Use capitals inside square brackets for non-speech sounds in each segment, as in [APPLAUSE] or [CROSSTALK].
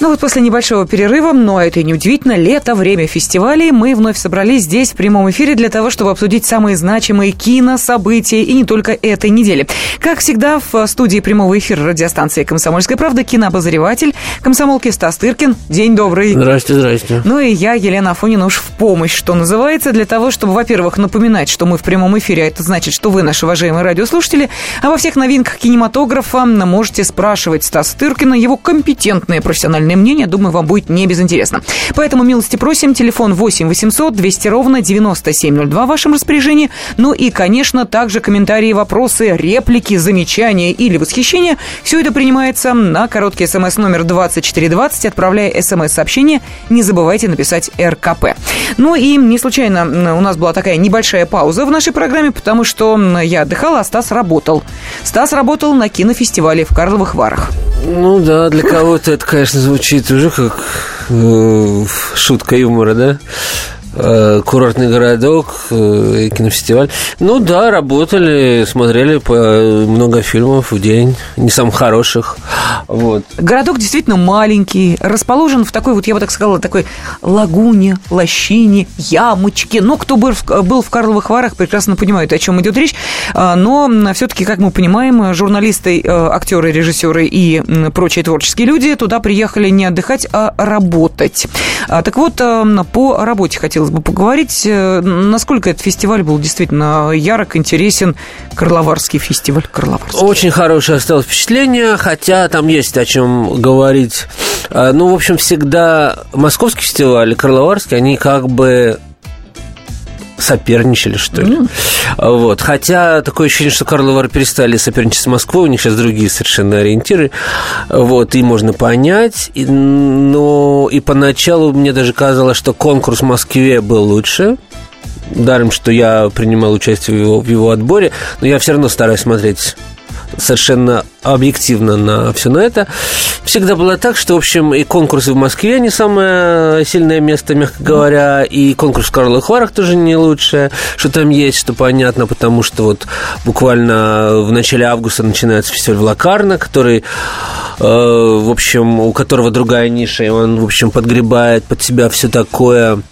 Ну вот после небольшого перерыва, но это и не удивительно, лето, время фестивалей, мы вновь собрались здесь в прямом эфире для того, чтобы обсудить самые значимые кинособытия и не только этой недели. Как всегда, в студии прямого эфира радиостанции «Комсомольская правда» кинообозреватель комсомолки Стас Тыркин. День добрый. Здрасте, здрасте. Ну и я, Елена Афонина, уж в помощь, что называется, для того, чтобы, во-первых, напоминать, что мы в прямом эфире, а это значит, что вы, наши уважаемые радиослушатели, а во всех новинках кинематографа можете спрашивать Стаса Тыркина его компетентные профессиональные профессиональное мнение, думаю, вам будет не безинтересно. Поэтому милости просим, телефон 8 800 200 ровно 9702 в вашем распоряжении. Ну и, конечно, также комментарии, вопросы, реплики, замечания или восхищения. Все это принимается на короткий смс номер 2420. Отправляя смс-сообщение, не забывайте написать РКП. Ну и не случайно у нас была такая небольшая пауза в нашей программе, потому что я отдыхала, а Стас работал. Стас работал на кинофестивале в Карловых Варах. Ну да, для кого-то это, конечно, звучит уже как э, шутка юмора, да? Э, курортный городок, э, кинофестиваль. Ну да, работали, смотрели по много фильмов в день, не самых хороших. Вот. Городок действительно маленький, расположен в такой, вот я бы так сказала, такой лагуне, лощине, ямочке. Ну, кто был в Карловых Варах, прекрасно понимает, о чем идет речь. А, но все-таки, как мы понимаем, журналисты, э, актеры, режиссеры и прочие творческие люди туда приехали не отдыхать, а работать. А, так вот, по работе хотел хотелось бы поговорить. Э, насколько этот фестиваль был действительно ярок, интересен? Карловарский фестиваль. Карловарский. Очень хорошее осталось впечатление, хотя там есть о чем говорить. А, ну, в общем, всегда московский фестиваль и Карловарский, они как бы соперничали, что ли. Mm. Вот. Хотя такое ощущение, что Карловары перестали соперничать с Москвой, у них сейчас другие совершенно ориентиры. Вот, и можно понять. И, но и поначалу мне даже казалось, что конкурс в Москве был лучше, даром, что я принимал участие в его, в его отборе, но я все равно стараюсь смотреть совершенно объективно на все на это. Всегда было так, что, в общем, и конкурсы в Москве не самое сильное место, мягко говоря, и конкурс в Карловых Варах тоже не лучшее, что там есть, что понятно, потому что вот буквально в начале августа начинается фестиваль Влакарна, который, э, в общем, у которого другая ниша, и он, в общем, подгребает под себя все такое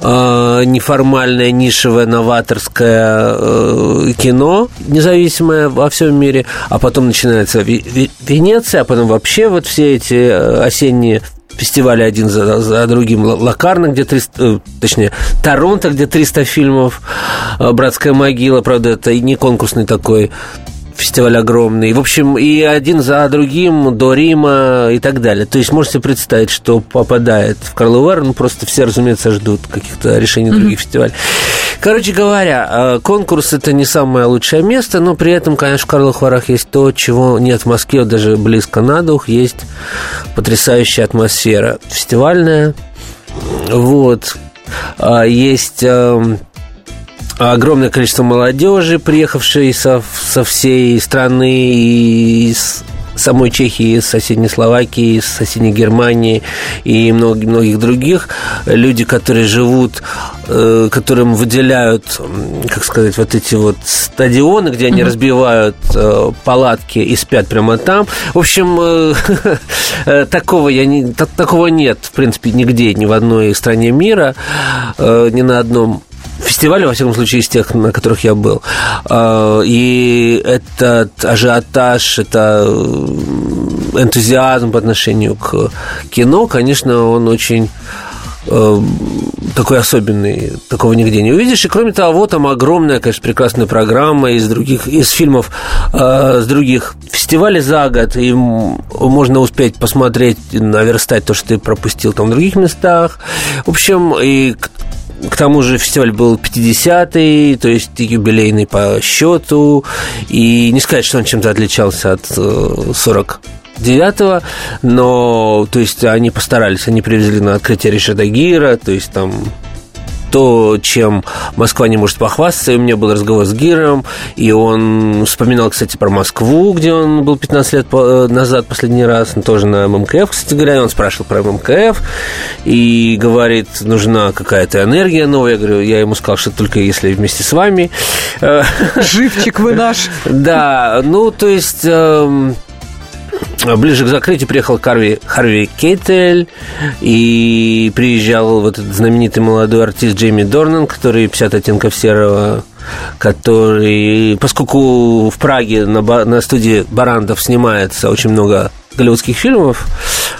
э, неформальное, нишевое, новаторское э, кино, независимое во всем мире, а потом начинается Венеция, а потом вообще вот все эти э, осенние фестивали один за, за другим. Лакарна, где 300, э, точнее, Торонто, где 300 фильмов, э, Братская могила, правда, это и не конкурсный такой фестиваль огромный. В общем, и один за другим до Рима и так далее. То есть можете представить, что попадает в Карловар, ну просто все, разумеется, ждут каких-то решений mm-hmm. других фестивалей. Короче говоря, э, конкурс это не самое лучшее место, но при этом, конечно, в Карловых Варах есть то, чего нет в Москве, даже близко на дух, есть потрясающая атмосфера фестивальная. Вот. А, есть эм, огромное количество молодежи, приехавшей со, со всей страны, из самой Чехии, из соседней Словакии, из соседней Германии и многих, многих других. Люди, которые живут, э, которым выделяют, как сказать, вот эти вот стадионы, где они mm-hmm. разбивают э, палатки и спят прямо там. В общем, э, [LAUGHS] такого, я не, такого нет, в принципе, нигде, ни в одной стране мира, ни на одном фестиваля, во всяком случае, из тех, на которых я был. А, и этот ажиотаж, это э, энтузиазм по отношению к кино, конечно, он очень э, такой особенный, такого нигде не увидишь. И кроме того, там огромная, конечно, прекрасная программа из других, из фильмов э, с других фестивалей за год, и можно успеть посмотреть, наверстать то, что ты пропустил там в других местах. В общем, и к тому же фестиваль был 50-й, то есть юбилейный по счету. И не сказать, что он чем-то отличался от 40 э, девятого, но, то есть, они постарались, они привезли на открытие Ришада Гира, то есть, там то, чем Москва не может похвастаться. И у меня был разговор с Гиром, и он вспоминал, кстати, про Москву, где он был 15 лет назад последний раз, тоже на ММКФ, кстати говоря, он спрашивал про ММКФ, и говорит, нужна какая-то энергия новая. Я говорю, я ему сказал, что только если вместе с вами. Живчик вы наш. [LAUGHS] Да, ну, то есть эм, Ближе к закрытию приехал Харви, Харви Кейтель и приезжал вот этот знаменитый молодой артист Джейми Дорнан, который 50 оттенков серого который, поскольку в Праге на, на студии Барандов снимается очень много голливудских фильмов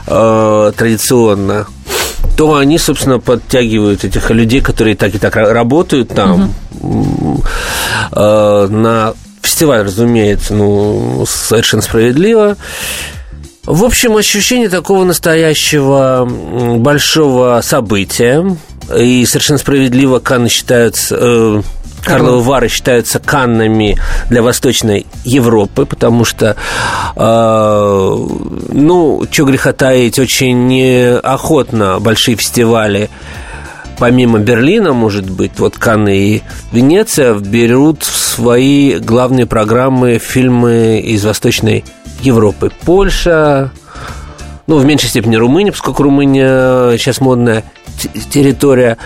э, традиционно, то они, собственно, подтягивают этих людей, которые так и так работают там, угу. э, на фестиваль, разумеется, ну, совершенно справедливо. В общем, ощущение такого настоящего большого события. И совершенно справедливо Канны считаются... Э, Карловы Вары считаются каннами для Восточной Европы, потому что, э, ну, что греха таить, очень неохотно большие фестивали помимо Берлина, может быть, вот Канны и Венеция берут в свои главные программы фильмы из Восточной Европы. Польша, ну, в меньшей степени Румыния, поскольку Румыния сейчас модная территория.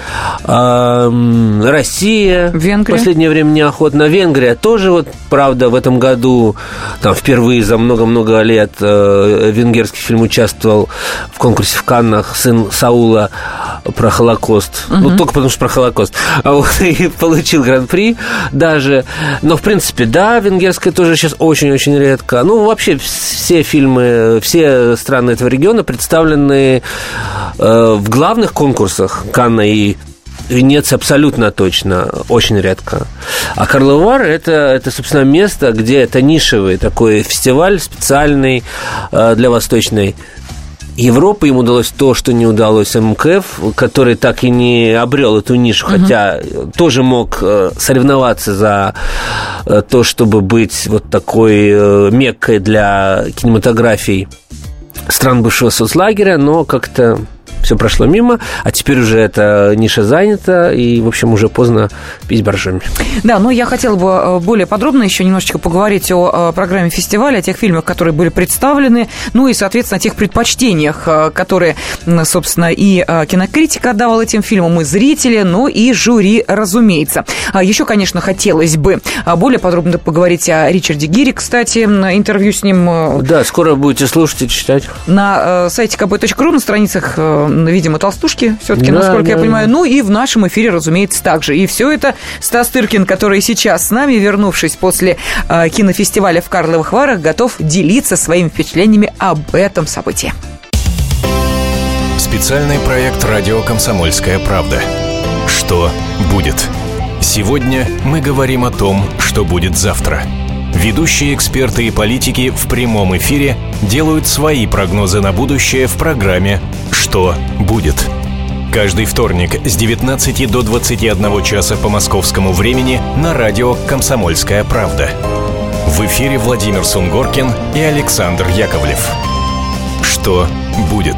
Россия. Венгрия. В последнее время неохотно. Венгрия тоже, вот, правда, в этом году, там, впервые за много-много лет э, венгерский фильм участвовал в конкурсе в Каннах «Сын Саула» про Холокост. Угу. Ну, только потому что про Холокост. [LAUGHS] А вот и получил гран-при даже. Но, в принципе, да, венгерская тоже сейчас очень-очень редко. Ну, вообще, все фильмы, все страны этого региона представлены э, в главных конкурсах Канна и Венеция абсолютно точно, очень редко. А Карловар это, это, собственно, место, где это нишевый такой фестиваль специальный э, для Восточной Европы. Им удалось то, что не удалось МКФ, который так и не обрел эту нишу, угу. хотя тоже мог э, соревноваться за э, то, чтобы быть вот такой меккой для кинематографии стран бывшего соцлагеря, но как-то все прошло мимо, а теперь уже эта ниша занята, и, в общем, уже поздно пить боржоми. Да, но я хотела бы э, более подробно еще немножечко поговорить о программе фестиваля, о тех фильмах, которые были представлены, ну и, соответственно, о тех предпочтениях, э, которые, собственно, и э, кинокритика отдавала этим фильмам, и зрители, ну и жюри, разумеется. А еще, конечно, хотелось бы более подробно поговорить о Ричарде Гире, кстати, интервью с ним... Да, скоро будете слушать и читать. На сайте kp.ru, на страницах видимо, толстушки, все-таки, да, насколько да, я понимаю. Да. Ну и в нашем эфире, разумеется, также. И все это Стас Тыркин, который сейчас с нами, вернувшись после э, кинофестиваля в Карловых Варах, готов делиться своими впечатлениями об этом событии. Специальный проект «Радио Комсомольская правда». Что будет? Сегодня мы говорим о том, что будет завтра – Ведущие эксперты и политики в прямом эфире делают свои прогнозы на будущее в программе «Что будет?». Каждый вторник с 19 до 21 часа по московскому времени на радио «Комсомольская правда». В эфире Владимир Сунгоркин и Александр Яковлев. Что будет?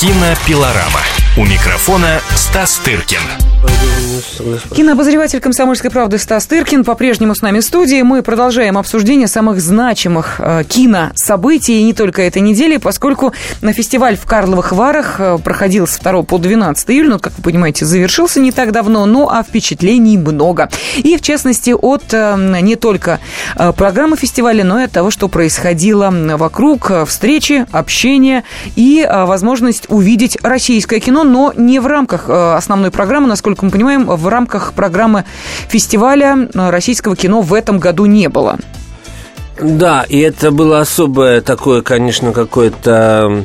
Кинопилорама. У микрофона Стас Тыркин. Кинообозреватель «Комсомольской правды» Стас Тыркин по-прежнему с нами в студии. Мы продолжаем обсуждение самых значимых э, кинособытий, и не только этой недели, поскольку на фестиваль в Карловых Варах э, проходил с 2 по 12 июля, ну, как вы понимаете, завершился не так давно, ну, а впечатлений много. И, в частности, от э, не только э, программы фестиваля, но и от того, что происходило вокруг, э, встречи, общения и э, возможность увидеть российское кино, но не в рамках э, основной программы, насколько мы понимаем, в рамках программы фестиваля э, российского кино в этом году не было. Да, и это было особое такое, конечно, какое-то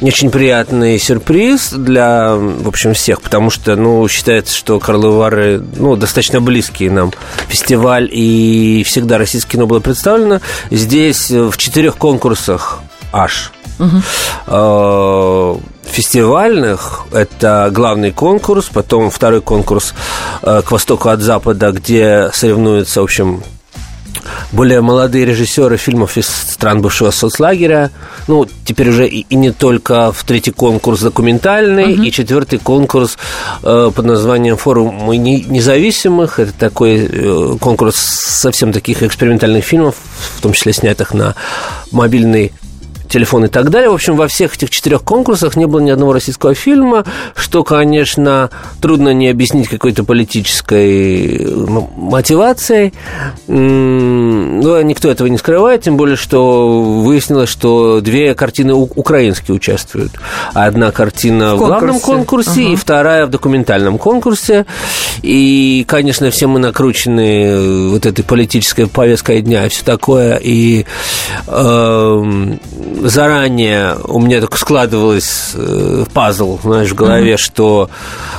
не очень приятный сюрприз для, в общем, всех, потому что, ну, считается, что Карловы Вары, ну, достаточно близкий нам фестиваль, и всегда российское кино было представлено. Здесь в четырех конкурсах аж угу. Фестивальных. Это главный конкурс, потом второй конкурс э, к востоку от запада, где соревнуются, в общем, более молодые режиссеры фильмов из стран бывшего соцлагеря. Ну, теперь уже и, и не только в третий конкурс документальный, угу. и четвертый конкурс э, под названием «Форум независимых». Это такой э, конкурс совсем таких экспериментальных фильмов, в том числе снятых на мобильный телефон и так далее. В общем, во всех этих четырех конкурсах не было ни одного российского фильма, что, конечно, трудно не объяснить какой-то политической мотивацией. Но никто этого не скрывает, тем более, что выяснилось, что две картины украинские участвуют. Одна картина в, в главном конкурсе uh-huh. и вторая в документальном конкурсе. И, конечно, все мы накручены вот этой политической повесткой дня и все такое. И э, заранее у меня только складывалось э, пазл, знаешь, в голове, mm-hmm. что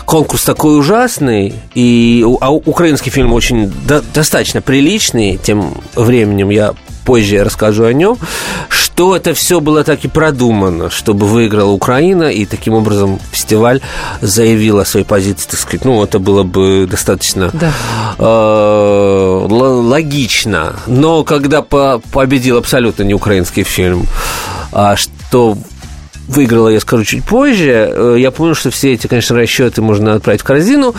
конкурс такой ужасный, и а украинский фильм очень до, достаточно приличный, тем временем я позже расскажу о нем, что это все было так и продумано, чтобы выиграла Украина, и таким образом фестиваль заявил о своей позиции, так сказать, ну, это было бы достаточно да. э, логично. Но когда по победил абсолютно не украинский фильм, а что выиграла, я скажу чуть позже. Э, я понял, что все эти, конечно, расчеты можно отправить в корзину,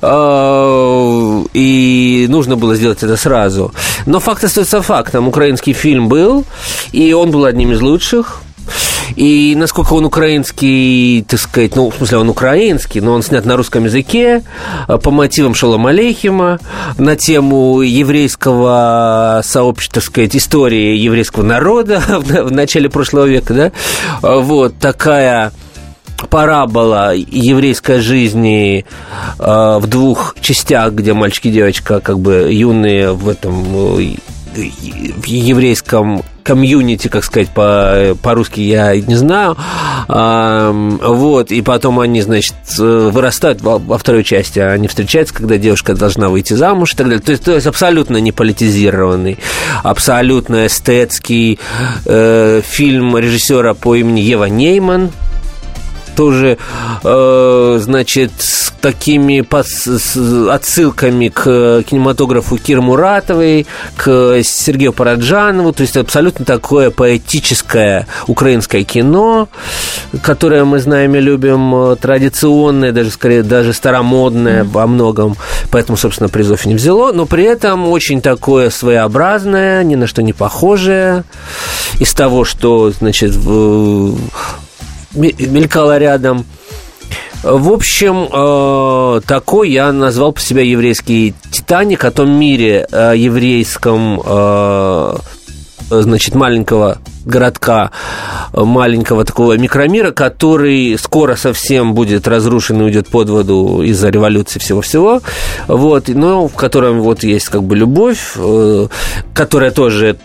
э, и нужно было сделать это сразу. Но факт остается фактом. Украинский фильм был, и он был одним из лучших. И насколько он украинский, так сказать, ну, в смысле, он украинский, но он снят на русском языке э, по мотивам Шалом Алейхима на тему еврейского сообщества, так сказать, истории еврейского народа [LAUGHS] в начале прошлого века, да, э, вот такая парабола еврейской жизни э, в двух частях, где мальчик и девочка как бы юные в этом э, в еврейском комьюнити, как сказать, по, по-русски я не знаю. А, вот, и потом они, значит, вырастают во, во второй части, они встречаются, когда девушка должна выйти замуж и так далее. То есть, то есть абсолютно не политизированный, абсолютно эстетский э, фильм режиссера по имени Ева Нейман, тоже, э, значит, с такими отсылками к кинематографу Кир Муратовой, к Сергею Параджанову, то есть абсолютно такое поэтическое украинское кино, которое мы знаем и любим, э, традиционное, даже скорее даже старомодное во многом, поэтому, собственно, призов не взяло, но при этом очень такое своеобразное, ни на что не похожее, из того, что, значит, в мелькала рядом. В общем, э, такой я назвал по себя еврейский «Титаник» о том мире э, еврейском, э, значит, маленького городка, маленького такого микромира, который скоро совсем будет разрушен и уйдет под воду из-за революции всего-всего, вот, но в котором вот есть как бы любовь, которая тоже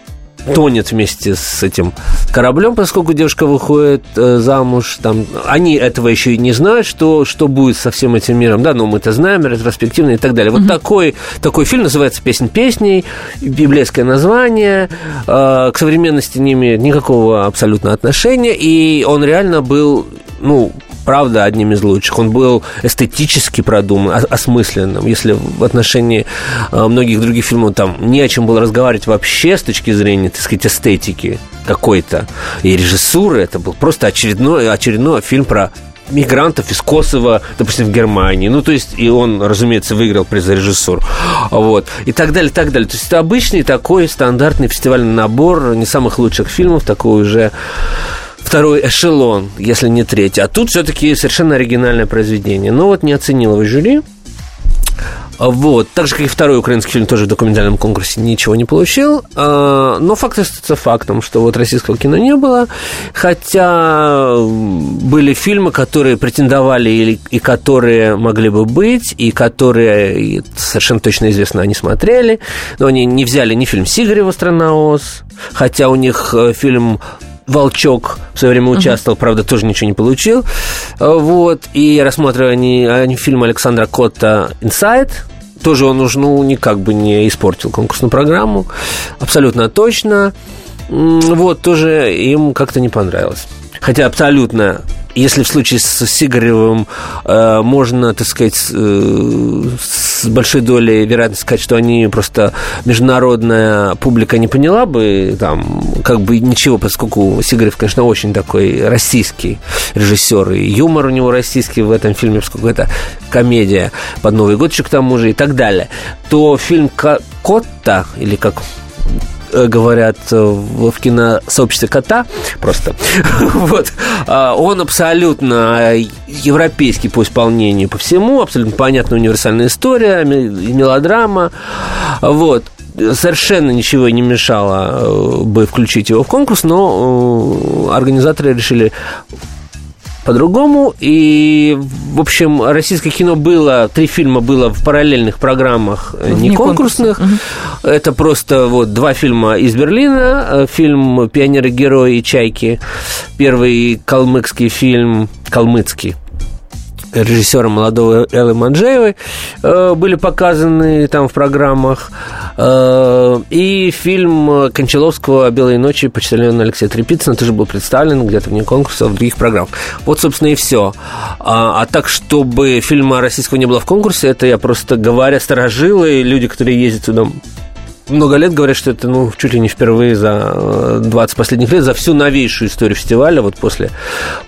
тонет вместе с этим кораблем, поскольку девушка выходит э, замуж. Там, они этого еще и не знают, что, что будет со всем этим миром, да, но мы-то знаем, ретроспективно и так далее. Вот mm-hmm. такой, такой фильм называется «Песнь песней», библейское название, э, к современности не имеет никакого абсолютно отношения, и он реально был, ну, правда, одним из лучших. Он был эстетически продуман, осмысленным. Если в отношении э, многих других фильмов там не о чем было разговаривать вообще с точки зрения, так сказать, эстетики какой-то и режиссуры, это был просто очередной, очередной фильм про мигрантов из Косово, допустим, в Германии. Ну, то есть, и он, разумеется, выиграл приз за режиссуру. Вот. И так далее, так далее. То есть, это обычный такой стандартный фестивальный набор не самых лучших фильмов, такой уже второй эшелон, если не третий. А тут все-таки совершенно оригинальное произведение. Но вот не оценил его жюри. Вот. Так же, как и второй украинский фильм, тоже в документальном конкурсе ничего не получил. А, но факт остается фактом, что вот российского кино не было. Хотя были фильмы, которые претендовали и которые могли бы быть, и которые совершенно точно известно, они смотрели. Но они не взяли ни фильм Сигарева «Страна Оз», хотя у них э, фильм Волчок в свое время участвовал, uh-huh. правда, тоже ничего не получил. Вот. И рассматривая они, они фильм Александра Котта «Инсайд», тоже он уж, ну, никак бы не испортил конкурсную программу. Абсолютно точно. вот, тоже им как-то не понравилось. Хотя абсолютно если в случае с Сигаревым э, можно, так сказать, э, с большой долей вероятности сказать, что они просто международная публика не поняла бы там как бы ничего, поскольку Сигарев, конечно, очень такой российский режиссер, и юмор у него российский в этом фильме, поскольку это комедия под Новый год еще к тому же и так далее, то фильм «Котта», или как говорят э, в киносообществе кота просто. [LAUGHS] вот. А, он абсолютно европейский по исполнению, по всему, абсолютно понятная универсальная история, мелодрама. Вот совершенно ничего не мешало э, бы включить его в конкурс, но организаторы решили по-другому. И, в общем, российское кино было, три фильма было в параллельных программах, э, не конкурсных. Угу. Это просто вот два фильма из Берлина. Э, фильм «Пионеры-герои» и «Чайки». Первый калмыцкий фильм, калмыцкий, режиссера молодого Эллы Манджеевой э, были показаны там в программах. Э, и фильм Кончаловского «Белые ночи» почтальона Алексея Трепицына тоже был представлен где-то вне конкурса в других программах. Вот, собственно, и все. А, а так, чтобы фильма российского не было в конкурсе, это я просто говоря сторожилы, люди, которые ездят туда много лет говорят, что это ну, чуть ли не впервые за 20 э, последних лет, за всю новейшую историю фестиваля, вот после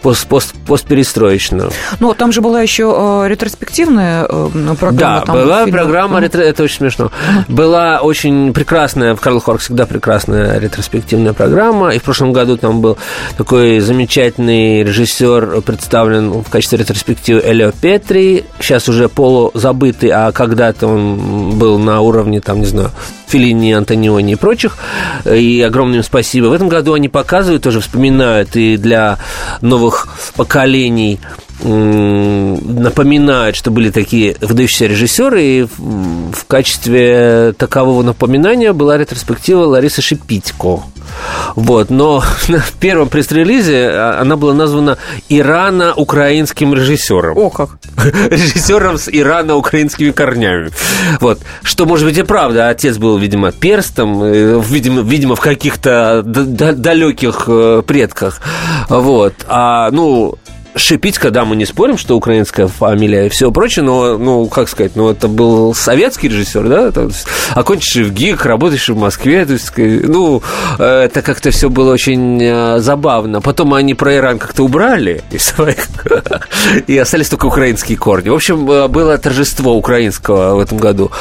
пост, пост, постперестроечную. Ну, там же была еще э, ретроспективная э, программа. Да, там была фильм. программа, ретро... это очень смешно. Была очень прекрасная, в Карл Хорк всегда прекрасная ретроспективная программа, и в прошлом году там был такой замечательный режиссер представлен в качестве ретроспективы Элио Петри, сейчас уже полузабытый, а когда-то он был на уровне, там, не знаю, Филини, Антониони и прочих. И огромное им спасибо. В этом году они показывают, тоже вспоминают и для новых поколений напоминают, что были такие выдающиеся режиссеры, и в качестве такового напоминания была ретроспектива Ларисы Шипитько. Вот, но [LAUGHS] в первом пресс-релизе а, она была названа ирано-украинским режиссером. О, как! [LAUGHS] Режиссером с ирано-украинскими корнями. Вот. Что, может быть, и правда. Отец был, видимо, перстом, э, видимо, видимо в каких-то далеких э, предках. Вот. А, ну, шипить, когда мы не спорим, что украинская фамилия и все прочее, но, ну, как сказать, ну, это был советский режиссер, да, это, окончивший в ГИК, работающий в Москве, то есть, ну, это как-то все было очень э, забавно. Потом они про Иран как-то убрали из своих, [LAUGHS] и остались только украинские корни. В общем, э, было торжество украинского в этом году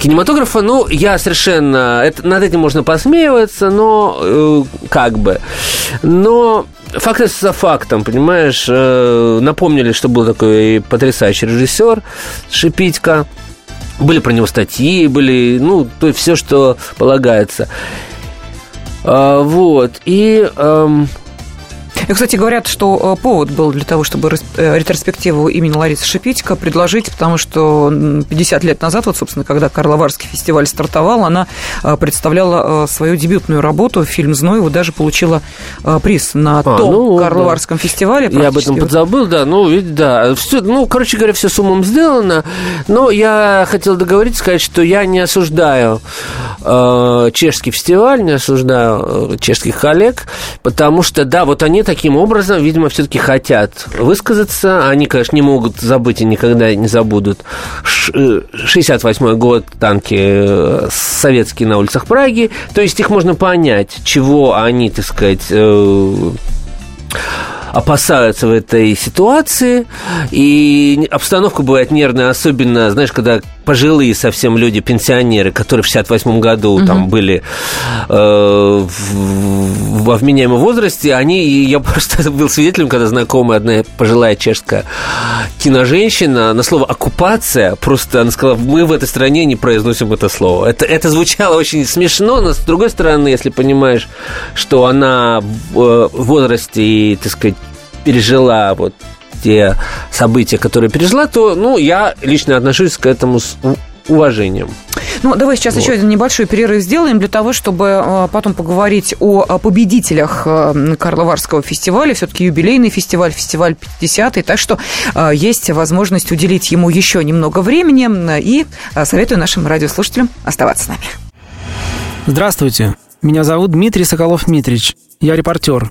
кинематографа. Ну, я совершенно... Это, над этим можно посмеиваться, но э, как бы... Но факт за фактом, понимаешь, э, напомнили, что был такой потрясающий режиссер Шипитько, были про него статьи, были, ну, то есть все, что полагается. А, вот, и эм, и, кстати, говорят, что э, повод был для того, чтобы э, ретроспективу имени Ларисы Шипитько предложить, потому что 50 лет назад, вот, собственно, когда Карловарский фестиваль стартовал, она э, представляла свою дебютную работу, фильм «Зноева», даже получила приз на а, том ну, Карловарском да. фестивале. Я об этом подзабыл, да, ну, ведь, да, все, ну, короче говоря, все с умом сделано, но я хотел договориться, сказать, что я не осуждаю э, чешский фестиваль, не осуждаю чешских коллег, потому что, да, вот они таким образом, видимо, все-таки хотят высказаться. Они, конечно, не могут забыть и никогда не забудут 68 э, год, танки э, советские на улицах Праги. То есть их можно понять, чего они, так сказать, э, опасаются в этой ситуации. И обстановка бывает нервная, особенно, знаешь, когда пожилые совсем люди, пенсионеры, которые в 68 году угу. там были э, в, во вменяемом возрасте, они, я [LAUGHS] просто был свидетелем, когда знакомая одна пожилая чешская киноженщина на слово «оккупация» просто она сказала, мы в этой стране не произносим это слово. Это, это звучало очень смешно, но с другой стороны, если понимаешь, что она в э, возрасте и, так сказать, пережила вот те события, которые пережила, то, ну, я лично отношусь к этому с уважением. Ну, давай сейчас вот. еще один небольшой перерыв сделаем для того, чтобы э, потом поговорить о победителях э, Карловарского фестиваля. Все-таки юбилейный фестиваль, фестиваль 50-й. Так что э, есть возможность уделить ему еще немного времени. И советую нашим радиослушателям оставаться с нами. Здравствуйте. Меня зовут Дмитрий Соколов-Митрич. Я репортер.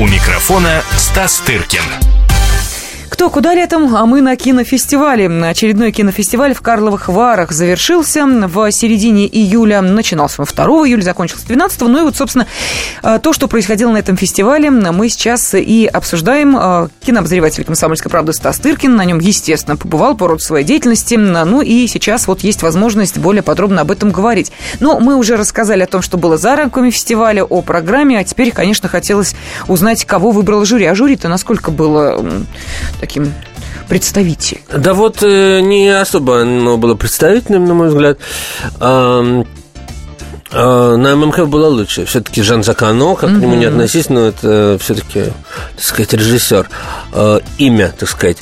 У микрофона Стас Тыркин. Кто куда летом, а мы на кинофестивале. Очередной кинофестиваль в Карловых Варах завершился в середине июля. Начинался он 2 июля, закончился 12. Ну и вот, собственно, э, то, что происходило на этом фестивале, мы сейчас и обсуждаем. Э, кинообозреватель «Комсомольской правды» Стас Тыркин на нем, естественно, побывал по роду своей деятельности. Ну и сейчас вот есть возможность более подробно об этом говорить. Но мы уже рассказали о том, что было за рамками фестиваля, о программе, а теперь, конечно, хотелось узнать, кого выбрал жюри. А жюри-то насколько было таким представителем? Да вот э, не особо оно было представительным, на мой взгляд. А, на ММК было лучше. Все-таки Жан Закано, как mm-hmm. к нему не относись, но это все-таки, так сказать, режиссер. А, имя, так сказать.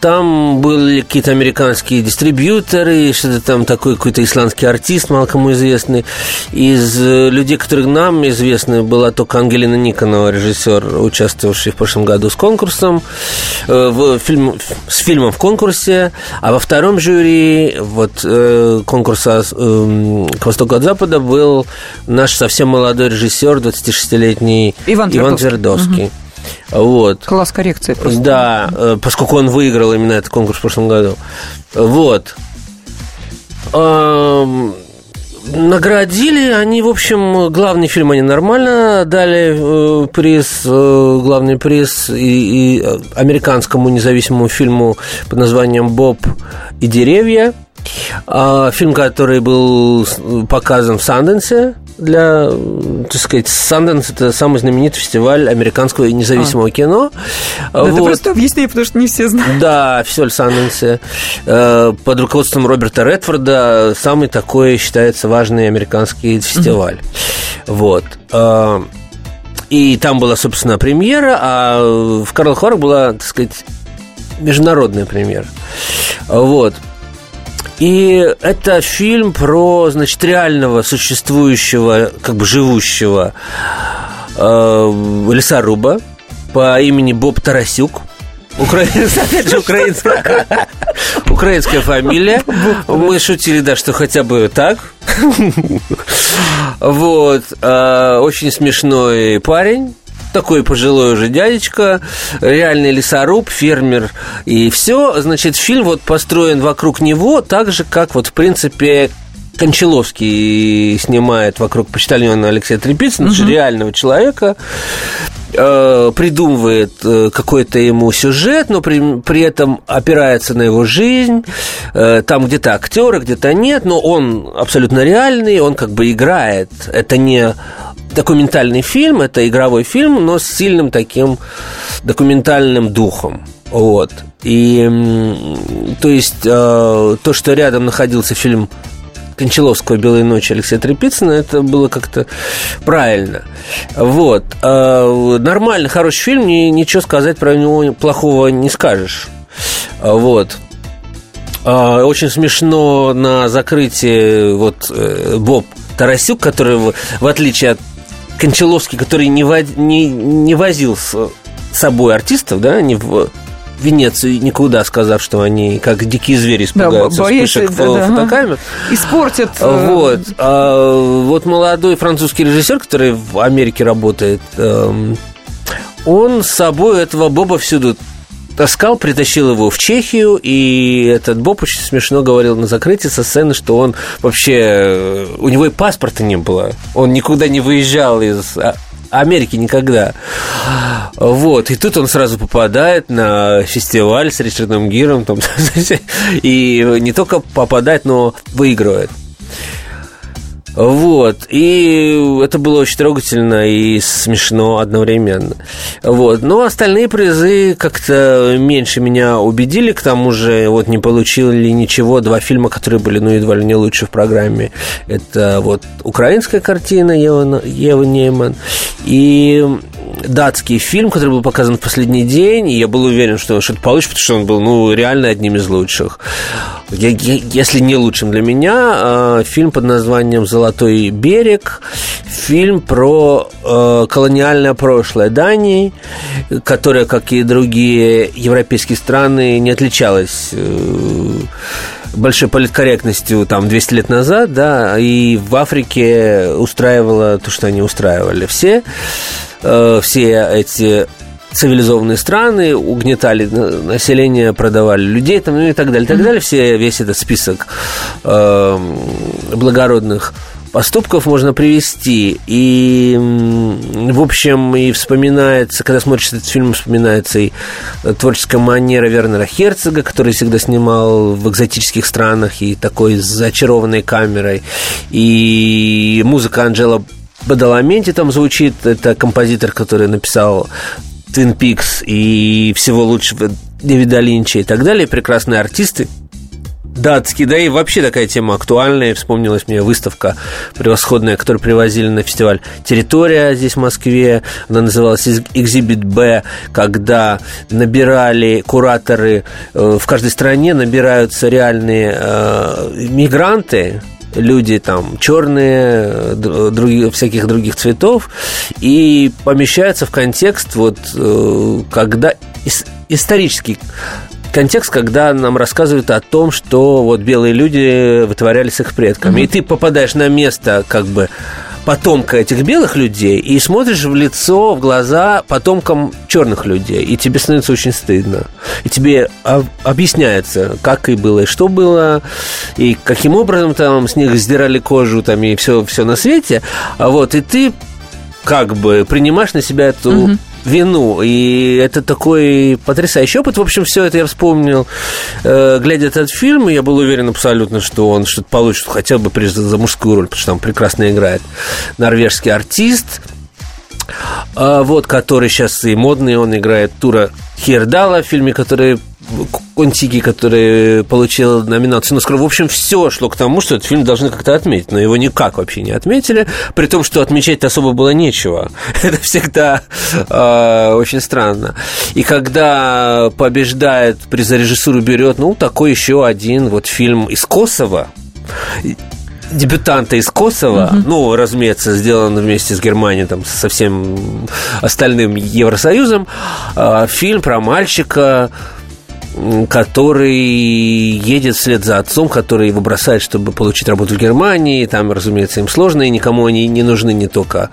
Там были какие-то американские дистрибьюторы, что-то там такой какой-то исландский артист, мало кому известный. Из людей, которые нам известны, была только Ангелина Никонова, режиссер, участвовавший в прошлом году с конкурсом, э, в фильм, с фильмом в конкурсе. А во втором жюри вот э, конкурса «К востоку от запада» был наш совсем молодой режиссер, 26-летний Иван, Иван Твердовский. Угу. Вот. Класс коррекции просто. Да, э, поскольку он выиграл именно этот конкурс в прошлом году. Вот. Наградили они, в общем, главный фильм они нормально дали э, приз, э, главный приз и, и американскому независимому фильму под названием «Боб и деревья». А, фильм, который был показан в Санденсе для, так сказать, Санденс это самый знаменитый фестиваль американского и независимого а. кино. Да, вот. Это просто объясни, потому что не все знают. Да, фестиваль Санденсе э, под руководством Роберта Редфорда самый такой считается важный американский фестиваль. Угу. Вот. Э, и там была, собственно, премьера, а в Карл Хорах была, так сказать, международная премьера. Вот. И это фильм про, значит, реального существующего, как бы живущего э, лесоруба по имени Боб Тарасюк. [LAUGHS] Украинская, фамилия. Мы шутили, да, что хотя бы так. [LAUGHS] Вот. Э, очень смешной парень такой пожилой уже дядечка, реальный лесоруб, фермер и все. Значит, фильм вот построен вокруг него так же, как вот, в принципе, Кончаловский снимает вокруг почтальона Алексея Трепицына, угу. реального человека, э, придумывает э, какой-то ему сюжет, но при, при этом опирается на его жизнь. Э, там где-то актеры, где-то нет, но он абсолютно реальный, он как бы играет. Это не документальный фильм, это игровой фильм, но с сильным таким документальным духом. Вот. И то есть э, то, что рядом находился фильм Кончаловского «Белые ночи» Алексея Трепицына, это было как-то правильно. Вот. Э, нормальный, хороший фильм, ничего сказать про него плохого не скажешь. Вот. Э, очень смешно на закрытии вот э, Боб Тарасюк, который, в отличие от Кончаловский, который не, не, не возил с собой артистов, да, не в Венецию никуда, сказав, что они как дикие звери испугаются да, боится, вспышек да, фотокамер. Да. Испортят. Э, вот. А, вот молодой французский режиссер, который в Америке работает, эм, он с собой этого Боба всюду таскал, притащил его в Чехию, и этот Боб очень смешно говорил на закрытии со сцены, что он вообще... Э, у него и паспорта не было. Он никуда не выезжал из а, Америки никогда. Вот. И тут он сразу попадает на фестиваль с Ричардом Гиром. Там, [LAUGHS] и не только попадает, но выигрывает. Вот, и это было очень трогательно и смешно одновременно. Вот, но остальные призы как-то меньше меня убедили, к тому же вот не получили ничего два фильма, которые были, ну, едва ли не лучше в программе. Это вот украинская картина Ева, Ева Нейман и датский фильм, который был показан в последний день, и я был уверен, что он что-то получит, потому что он был, ну, реально одним из лучших. Я, я, если не лучшим для меня, э, фильм под названием «Золотой берег», фильм про э, колониальное прошлое Дании, которое, как и другие европейские страны, не отличалось э, большой политкорректностью там 200 лет назад, да, и в Африке устраивало то, что они устраивали все. Э, все эти цивилизованные страны угнетали население, продавали людей там, ну и так далее, так далее. Все, весь этот список э, благородных поступков можно привести. И, в общем, и вспоминается, когда смотришь этот фильм, вспоминается и творческая манера Вернера Херцога, который всегда снимал в экзотических странах и такой с зачарованной камерой. И музыка Анджела Бадаламенти там звучит. Это композитор, который написал Twin Peaks и всего лучшего Дэвида Линча и так далее. Прекрасные артисты датские, да и вообще такая тема актуальная. Вспомнилась мне выставка превосходная, которую привозили на фестиваль «Территория» здесь, в Москве. Она называлась «Экзибит Б», когда набирали кураторы э, в каждой стране, набираются реальные э, мигранты, люди там черные, других, всяких других цветов, и помещаются в контекст вот э, когда исторический контекст, когда нам рассказывают о том, что вот белые люди вытворяли с их предками. Mm-hmm. И ты попадаешь на место как бы потомка этих белых людей и смотришь в лицо, в глаза потомкам черных людей, и тебе становится очень стыдно. И тебе объясняется, как и было, и что было, и каким образом там с них сдирали кожу, там, и все, все на свете. А вот, и ты как бы принимаешь на себя эту угу вину. И это такой потрясающий опыт. В общем, все это я вспомнил, э, глядя этот фильм. И я был уверен абсолютно, что он что-то получит, хотя бы за мужскую роль, потому что там прекрасно играет норвежский артист. А, вот, который сейчас и модный, он играет Тура Хердала в фильме, который Контиги, который получил номинацию на В общем, все шло к тому, что этот фильм должны как-то отметить, но его никак вообще не отметили, при том, что отмечать особо было нечего. [LAUGHS] Это всегда э, очень странно. И когда побеждает, при за режиссуру берет, ну, такой еще один вот фильм из Косово, дебютанта из Косово, угу. ну, разумеется, сделан вместе с Германией, там, со всем остальным Евросоюзом, а, фильм про мальчика, который едет вслед за отцом, который его бросает, чтобы получить работу в Германии. Там, разумеется, им сложно, и никому они не нужны не только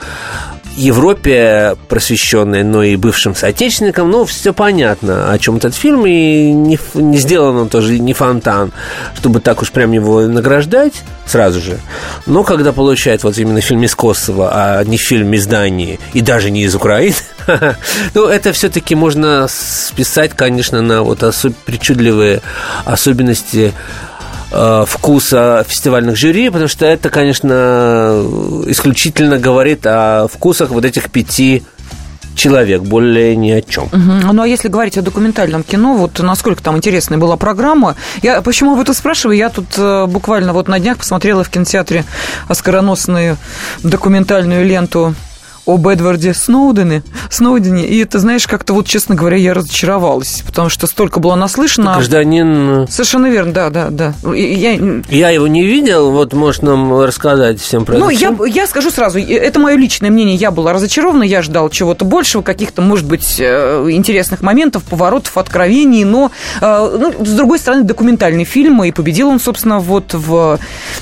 Европе просвещенной, но и бывшим соотечественникам, ну, все понятно, о чем этот фильм, и не, не сделан он тоже не фонтан, чтобы так уж прям его награждать сразу же. Но когда получает вот именно фильм из Косово, а не фильм из Дании, и даже не из Украины, [LAUGHS] ну, это все-таки можно списать, конечно, на вот причудливые особенности вкуса фестивальных жюри, потому что это, конечно, исключительно говорит о вкусах вот этих пяти человек, более ни о чем. Угу. Ну, а если говорить о документальном кино, вот насколько там интересная была программа, я почему об этом спрашиваю? Я тут э, буквально вот на днях посмотрела в кинотеатре оскароносную документальную ленту об Эдварде Сноудене, Сноудене, и это, знаешь, как-то вот, честно говоря, я разочаровалась, потому что столько было наслышано. Гражданин... Совершенно верно, да, да, да. Я... я его не видел, вот можешь нам рассказать всем про Ну, я, я скажу сразу, это мое личное мнение, я была разочарована, я ждал чего-то большего, каких-то, может быть, э, интересных моментов, поворотов, откровений, но, э, ну, с другой стороны, документальный фильм, и победил он, собственно, вот в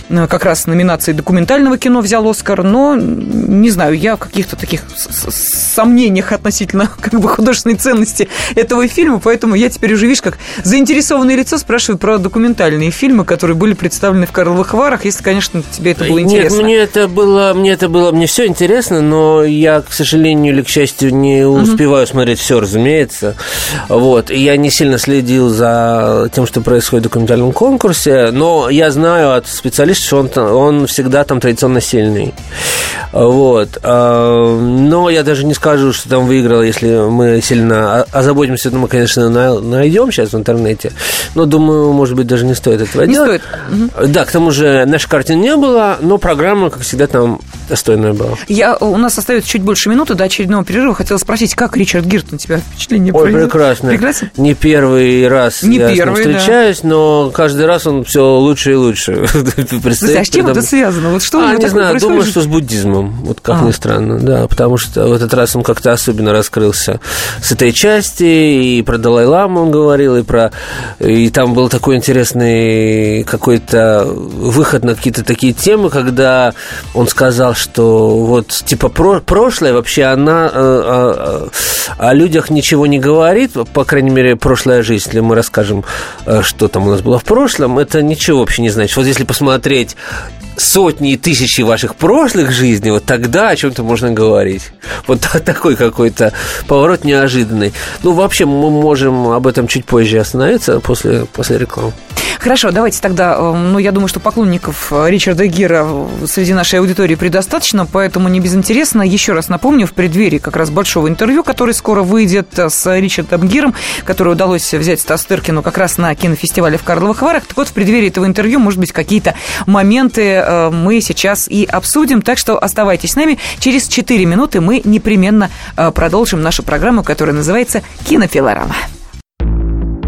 э, как раз номинации документального кино взял Оскар, но, не знаю, я каких-то таких сомнений мнениях относительно [LAUGHS] как бы художественной ценности этого фильма, поэтому я теперь уже, видишь, как заинтересованное лицо спрашиваю про документальные фильмы, которые были представлены в Карловых Варах, если, конечно, тебе это было интересно. Нет, мне это было, мне это было, мне все интересно, но я, к сожалению или к счастью, не успеваю угу. смотреть все, разумеется. Вот, и я не сильно следил за тем, что происходит в документальном конкурсе, но я знаю от специалистов, что он, он всегда там традиционно сильный. Вот. Но я даже не скажу, что там выиграл, если мы сильно озаботимся, то мы, конечно, найдем сейчас в интернете. Но, думаю, может быть, даже не стоит этого не делать. Стоит. Да, к тому же нашей картины не было, но программа, как всегда, там достойная была. Я, у нас остается чуть больше минуты до очередного перерыва. Хотела спросить, как Ричард Гирт на тебя впечатление Ой, произвел? прекрасно. Прекрасно? Не первый раз не я первый, с ним встречаюсь, да. но каждый раз он все лучше и лучше. [LAUGHS] Слушай, а с чем это связано? Вот что а, не знаю, думаю, что с буддизмом, вот как а. ни странно, да, потому что в этот раз он как-то особенно раскрылся с этой части, и про Далай-Ламу он говорил, и про... И там был такой интересный какой-то выход на какие-то такие темы, когда он сказал, что вот, типа, про прошлое вообще, она э, о, о людях ничего не говорит, по крайней мере, прошлая жизнь, если мы расскажем, э, что там у нас было в прошлом, это ничего вообще не значит. Вот если посмотреть сотни и тысячи ваших прошлых жизней, вот тогда о чем-то можно говорить. Вот такой какой-то поворот неожиданный. Ну, вообще, мы можем об этом чуть позже остановиться после, после рекламы. Хорошо, давайте тогда, э, ну, я думаю, что поклонников э, Ричарда Гира среди нашей аудитории предостаточно, поэтому не безинтересно. Еще раз напомню, в преддверии как раз большого интервью, которое скоро выйдет э, с Ричардом Гиром, которое удалось взять Стас Тыркину как раз на кинофестивале в Карловых Варах. Так вот, в преддверии этого интервью, может быть, какие-то моменты мы сейчас и обсудим, так что оставайтесь с нами. Через 4 минуты мы непременно продолжим нашу программу, которая называется «Кинофилорама».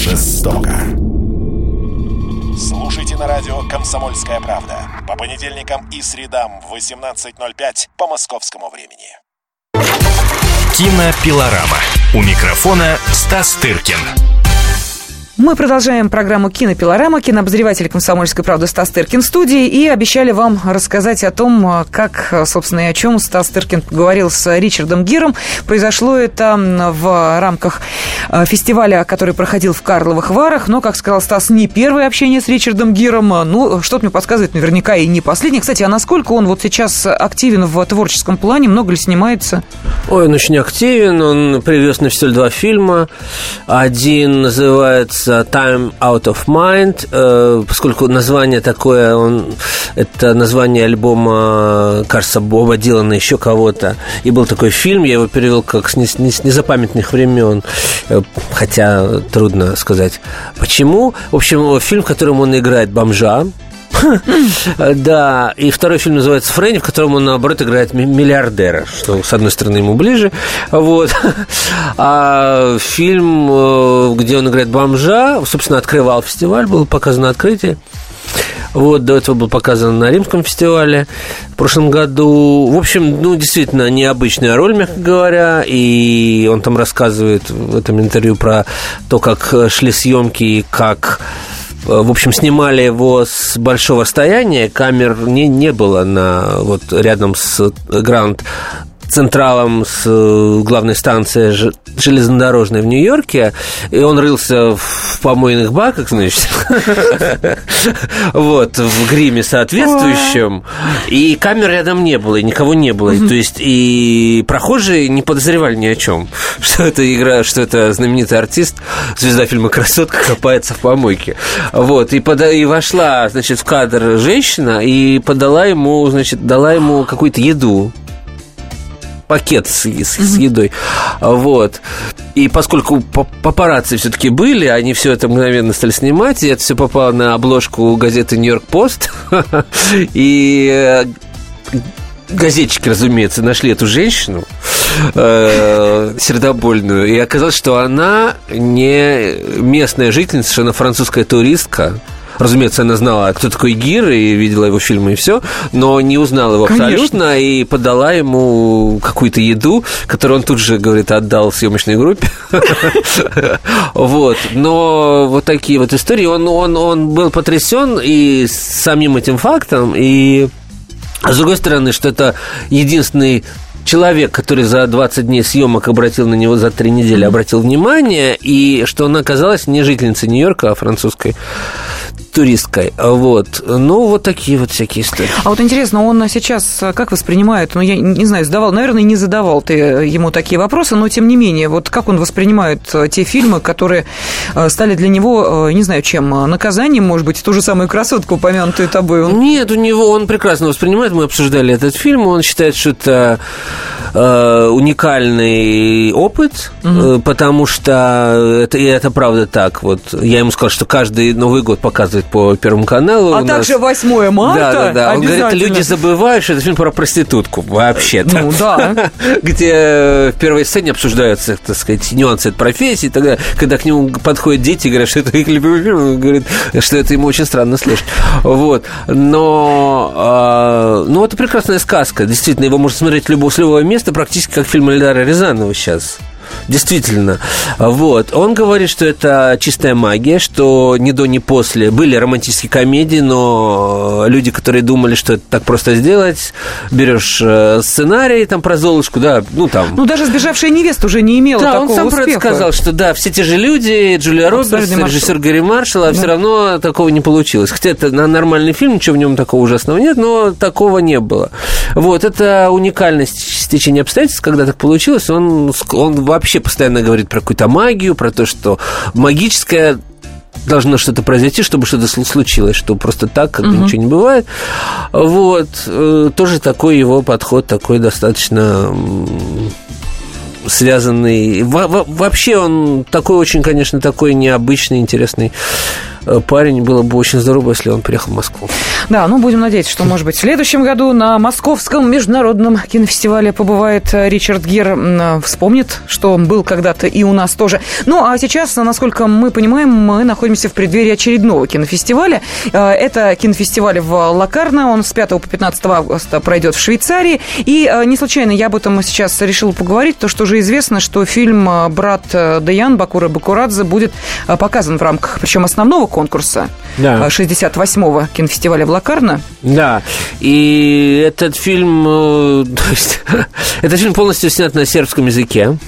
жестоко. Слушайте на радио «Комсомольская правда» по понедельникам и средам в 18.05 по московскому времени. Кинопилорама. У микрофона Стас Тыркин. Мы продолжаем программу «Кинопилорама». Кинообозреватель «Комсомольской правды» Стас Тыркин в студии. И обещали вам рассказать о том, как, собственно, и о чем Стас Тыркин говорил с Ричардом Гиром. Произошло это в рамках э, фестиваля, который проходил в Карловых Варах. Но, как сказал Стас, не первое общение с Ричардом Гиром. Ну, что-то мне подсказывает, наверняка и не последнее. Кстати, а насколько он вот сейчас активен в творческом плане? Много ли снимается? Ой, он очень активен. Он привез на фестиваль два фильма. Один называется называется Time Out of Mind, э, поскольку название такое, он, это название альбома, кажется, Боба Дилана, еще кого-то. И был такой фильм, я его перевел как с, не, с незапамятных времен, э, хотя трудно сказать почему. В общем, фильм, в котором он играет бомжа, [LAUGHS] Да, и второй фильм называется «Фрэнни», в котором он, наоборот, играет миллиардера, что, с одной стороны, ему ближе. Вот. [LAUGHS] А фильм, э, где он играет бомжа, собственно, открывал фестиваль, был показано открытие. Вот, до этого был показан на Римском фестивале в прошлом году. В общем, ну, действительно, необычная роль, мягко говоря. И он там рассказывает в этом интервью про то, как шли съемки и как в общем, снимали его с большого расстояния, камер не, не было на, вот, рядом с Гранд централом с э, главной станции железнодорожной в Нью-Йорке, и он рылся в помойных баках, значит, [LAUGHS] вот, в гриме соответствующем, и камер рядом не было, и никого не было, то есть и прохожие не подозревали ни о чем, [LAUGHS] что это игра, что это знаменитый артист, звезда фильма «Красотка» копается в помойке, вот, и, пода, и вошла, значит, в кадр женщина и подала ему, значит, дала ему какую-то еду, пакет с, с, с едой. Вот. И поскольку папарацци все-таки были, они все это мгновенно стали снимать, и это все попало на обложку газеты «Нью-Йорк Пост». [LAUGHS] И э, газетчики, разумеется, нашли эту женщину. э, сердобольную. И оказалось, что она не местная жительница, что она французская туристка. Разумеется, она знала, кто такой Гир, и видела его фильмы, и все, но не узнала его Конечно. абсолютно, и подала ему какую-то еду, которую он тут же, говорит, отдал съемочной группе. [LAUGHS] Вот. Но вот такие вот истории. Он, он, он был потрясен и самим этим фактом, и а с другой стороны, что это единственный человек, который за 20 дней съемок обратил на него за 3 недели, обратил внимание, и что она оказалась не жительницей Нью-Йорка, а французской туристкой. Вот. Ну, вот такие вот всякие истории. А вот интересно, он сейчас э, как воспринимает, ну, я не знаю, задавал, наверное, не задавал ты ему такие вопросы, но тем не менее, вот как он воспринимает э, те фильмы, которые э, стали для него, э, не знаю, чем, э, наказанием, может быть, ту же самую красотку, упомянутую тобой, он Нет, у него он прекрасно воспринимает. Мы обсуждали этот фильм. Он считает, что это э, уникальный опыт, э, потому что это, и это правда так. Вот я ему сказал, что каждый Новый год показывает по Первому каналу. А у нас. также 8 марта Да, да, да. Он говорит, люди забывают, что это фильм про проститутку вообще-то. Ну, да. [LAUGHS] Где в первой сцене обсуждаются, так сказать, нюансы этой профессии. Тогда, когда к нему подходят дети и говорят, что это их любимый фильм, он говорит, что это ему очень странно слышать. Вот. Но, а, ну, это прекрасная сказка. Действительно, его можно смотреть любого, с любого места, практически как фильм Эльдара Рязанова сейчас. Действительно. Вот. Он говорит, что это чистая магия, что ни до, ни после были романтические комедии, но люди, которые думали, что это так просто сделать, берешь э, сценарий там про Золушку, да, ну там... Ну, даже «Сбежавшая невеста» уже не имела да, такого он сам про это успеха. сказал, что да, все те же люди, Джулия Робертс, режиссер. Гарри Маршалл, а все равно такого не получилось. Хотя это на нормальный фильм, ничего в нем такого ужасного нет, но такого не было. Вот, это уникальность стечения обстоятельств, когда так получилось. Он, он вообще постоянно говорит про какую-то магию, про то, что магическое должно что-то произойти, чтобы что-то слу- случилось, что просто так как бы ничего не бывает. Вот. э, Тоже такой его подход, такой достаточно связанный. Во- во- вообще он такой очень, конечно, такой необычный, интересный парень. Было бы очень здорово, если он приехал в Москву. Да, ну будем надеяться, что, может быть, в следующем году на Московском международном кинофестивале побывает э, Ричард Гир, э, вспомнит, что он был когда-то и у нас тоже. Ну, а сейчас, насколько мы понимаем, мы находимся в преддверии очередного кинофестиваля. Э, Это кинофестиваль в Лакарно, он с 5 по 15 августа пройдет в Швейцарии. И э, не случайно я об этом сейчас решила поговорить, то что уже известно, что фильм э, «Брат э, Даян» Бакура Бакурадзе будет э, показан в рамках, причем основного конкурса Да. э, 68-го кинофестиваля в Лакарно. Да, и этот фильм, э, [LAUGHS] то есть, [LAUGHS] этот фильм полностью снят на сербском языке.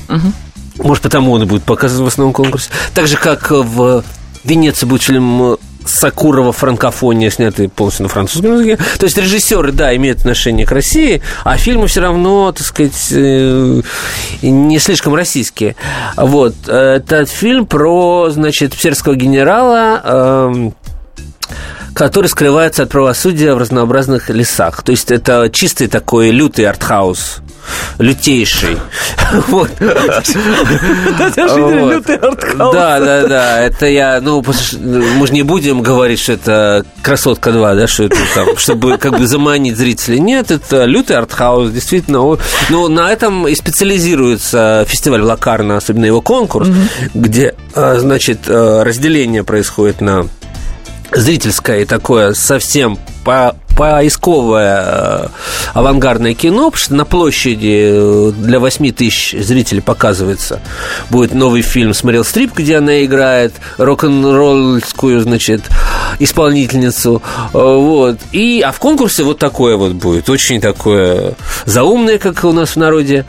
Может, потому он и будет показан в основном конкурсе. Так же, как в Венеции будет фильм Сакурова «Франкофония», снятый полностью на французском языке. То есть режиссеры, да, имеют отношение к России, а фильмы все равно, так сказать, э, не слишком российские. Вот. Этот фильм про, значит, сербского генерала, эм, который скрывается от правосудия в разнообразных лесах. То есть это чистый такой лютый артхаус лютейший. [LAUGHS] Вот. Да, да, да. Это я, ну, мы же не будем говорить, что это красотка 2, да, что это там, чтобы как бы заманить зрителей. Нет, это лютый артхаус, действительно. Ну, на этом и специализируется фестиваль Лакарна, особенно его конкурс, где, а, значит, а, разделение происходит на зрительское такое совсем по поисковое э, авангардное кино, потому что на площади э, для 8 тысяч зрителей показывается. Будет новый фильм с Мэрил Стрип, где она играет рок-н-ролльскую, значит, исполнительницу. Э, Вот. И, а в конкурсе вот такое вот будет. Очень такое заумное, как у нас в народе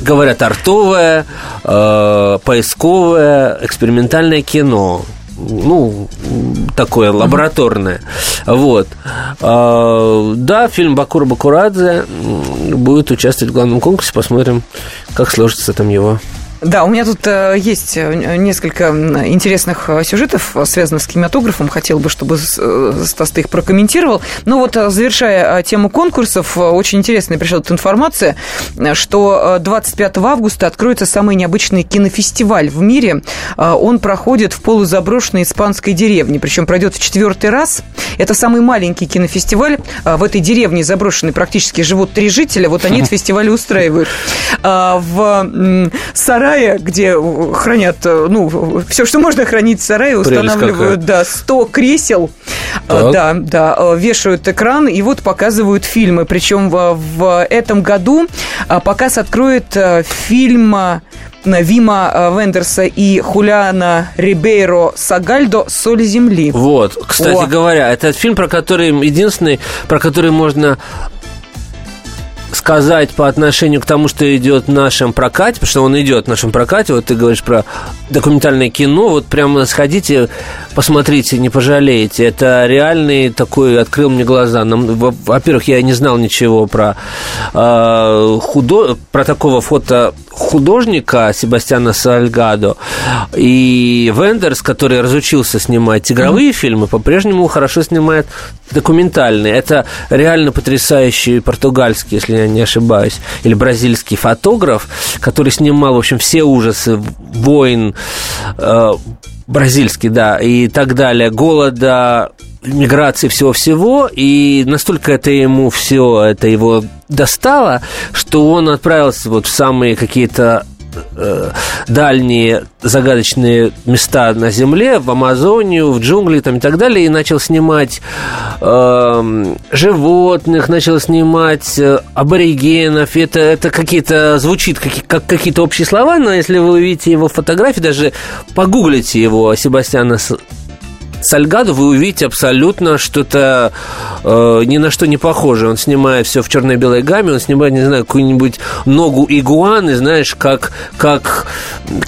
говорят, артовое, поисковое, экспериментальное кино. Ну, такое лабораторное. Вот. А, да, фильм Бакура Бакурадзе будет участвовать в главном конкурсе. Посмотрим, как сложится там его Да, у меня тут э, есть э, несколько интересных э, сюжетов, связанных с кинематографом. Хотел бы, чтобы Стас ты их прокомментировал. Ну вот, завершая тему конкурсов, очень интересная пришла тут информация, что 25 августа откроется самый необычный кинофестиваль в мире. Он проходит в полузаброшенной испанской деревне, причем пройдет в четвертый раз. Это самый маленький кинофестиваль. В этой деревне заброшенной практически живут три жителя. Вот они [LAUGHS] этот фестиваль устраивают. В сарае сарае, где хранят, э, ну, все, что можно хранить в сарае, устанавливают, да, 100 кресел, э, так. да, да, э, вешают экран и вот показывают фильмы. Причем в, в этом году показ откроет фильм Вима Вендерса и Хулиана Рибейро Сагальдо «Соль земли». Вот, кстати О. говоря, это фильм, про который, единственный, про который можно сказать по отношению к тому, что идет в нашем прокате, потому что он идет в нашем прокате, вот ты говоришь про документальное кино, вот прямо сходите, посмотрите, не пожалеете. Это реальный такой, открыл мне глаза. Во-первых, я не знал ничего про, э, худо... про такого фото художника Себастьяна Сальгадо и Вендерс, который разучился снимать игровые mm-hmm. фильмы, по-прежнему хорошо снимает документальные. Это реально потрясающий португальский, если я не ошибаюсь, или бразильский фотограф, который снимал, в общем, все ужасы войн, э, бразильский, да, и так далее, голода, миграции всего-всего, и настолько это ему все, это его достало, что он отправился вот в самые какие-то э, дальние загадочные места на Земле, в Амазонию, в джунгли там, и так далее, и начал снимать э, животных, начал снимать э, аборигенов. Это, это какие-то звучит как, как какие-то общие слова, но если вы увидите его фотографии, даже погуглите его Себастьяна Сальгаду вы увидите абсолютно что-то э, ни на что не похоже. Он снимает все в черно-белой гамме, он снимает, не знаю, какую-нибудь ногу игуаны, знаешь, как, как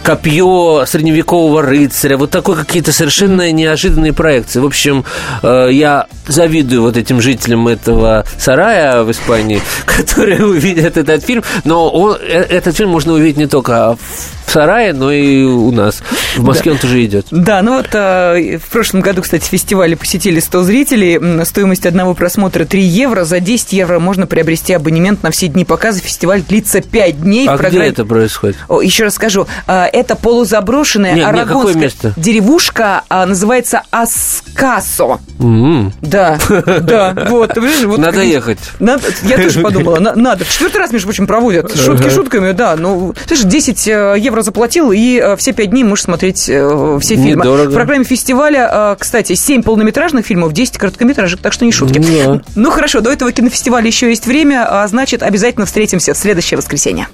копье средневекового рыцаря. Вот такой какие-то совершенно неожиданные проекции. В общем, э, я завидую вот этим жителям этого сарая в Испании, [LAUGHS] которые увидят этот фильм. Но он, э, этот фильм можно увидеть не только в сарае, но и у нас. В Москве да. он тоже идет. Да, ну вот э, в прошлом году, кстати, фестивале посетили 100 зрителей. Стоимость одного просмотра 3 евро. За 10 евро можно приобрести абонемент на все дни показа. Фестиваль длится 5 дней. А программе... где это происходит? О, еще раз скажу. Э, это полузаброшенная не, арагонская место? деревушка. А, называется Аскасо. Mm-hmm. Да, [LAUGHS] да. Вот, вот. Надо ехать. Надо, я тоже [LAUGHS] подумала. Надо. В четвертый раз, между прочим, проводят. Шутки шутками, да. Ну, слушай, 10 э, евро заплатил, и э, все 5 дней можешь смотреть все фильмы. Недорого. В программе фестиваля кстати, 7 полнометражных фильмов, 10 короткометражек, так что не шутки. Да. Ну хорошо, до этого кинофестиваля еще есть время, а значит, обязательно встретимся в следующее воскресенье.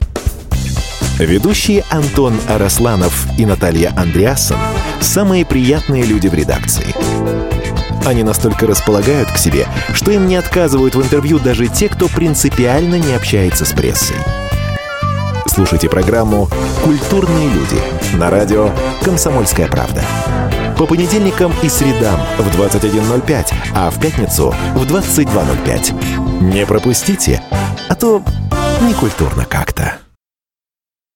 Ведущие Антон Арасланов и Наталья Андреасон – самые приятные люди в редакции. Они настолько располагают к себе, что им не отказывают в интервью даже те, кто принципиально не общается с прессой. Слушайте программу «Культурные люди» на радио «Комсомольская правда» по понедельникам и средам в 21.05, а в пятницу в 22.05. Не пропустите, а то некультурно как-то.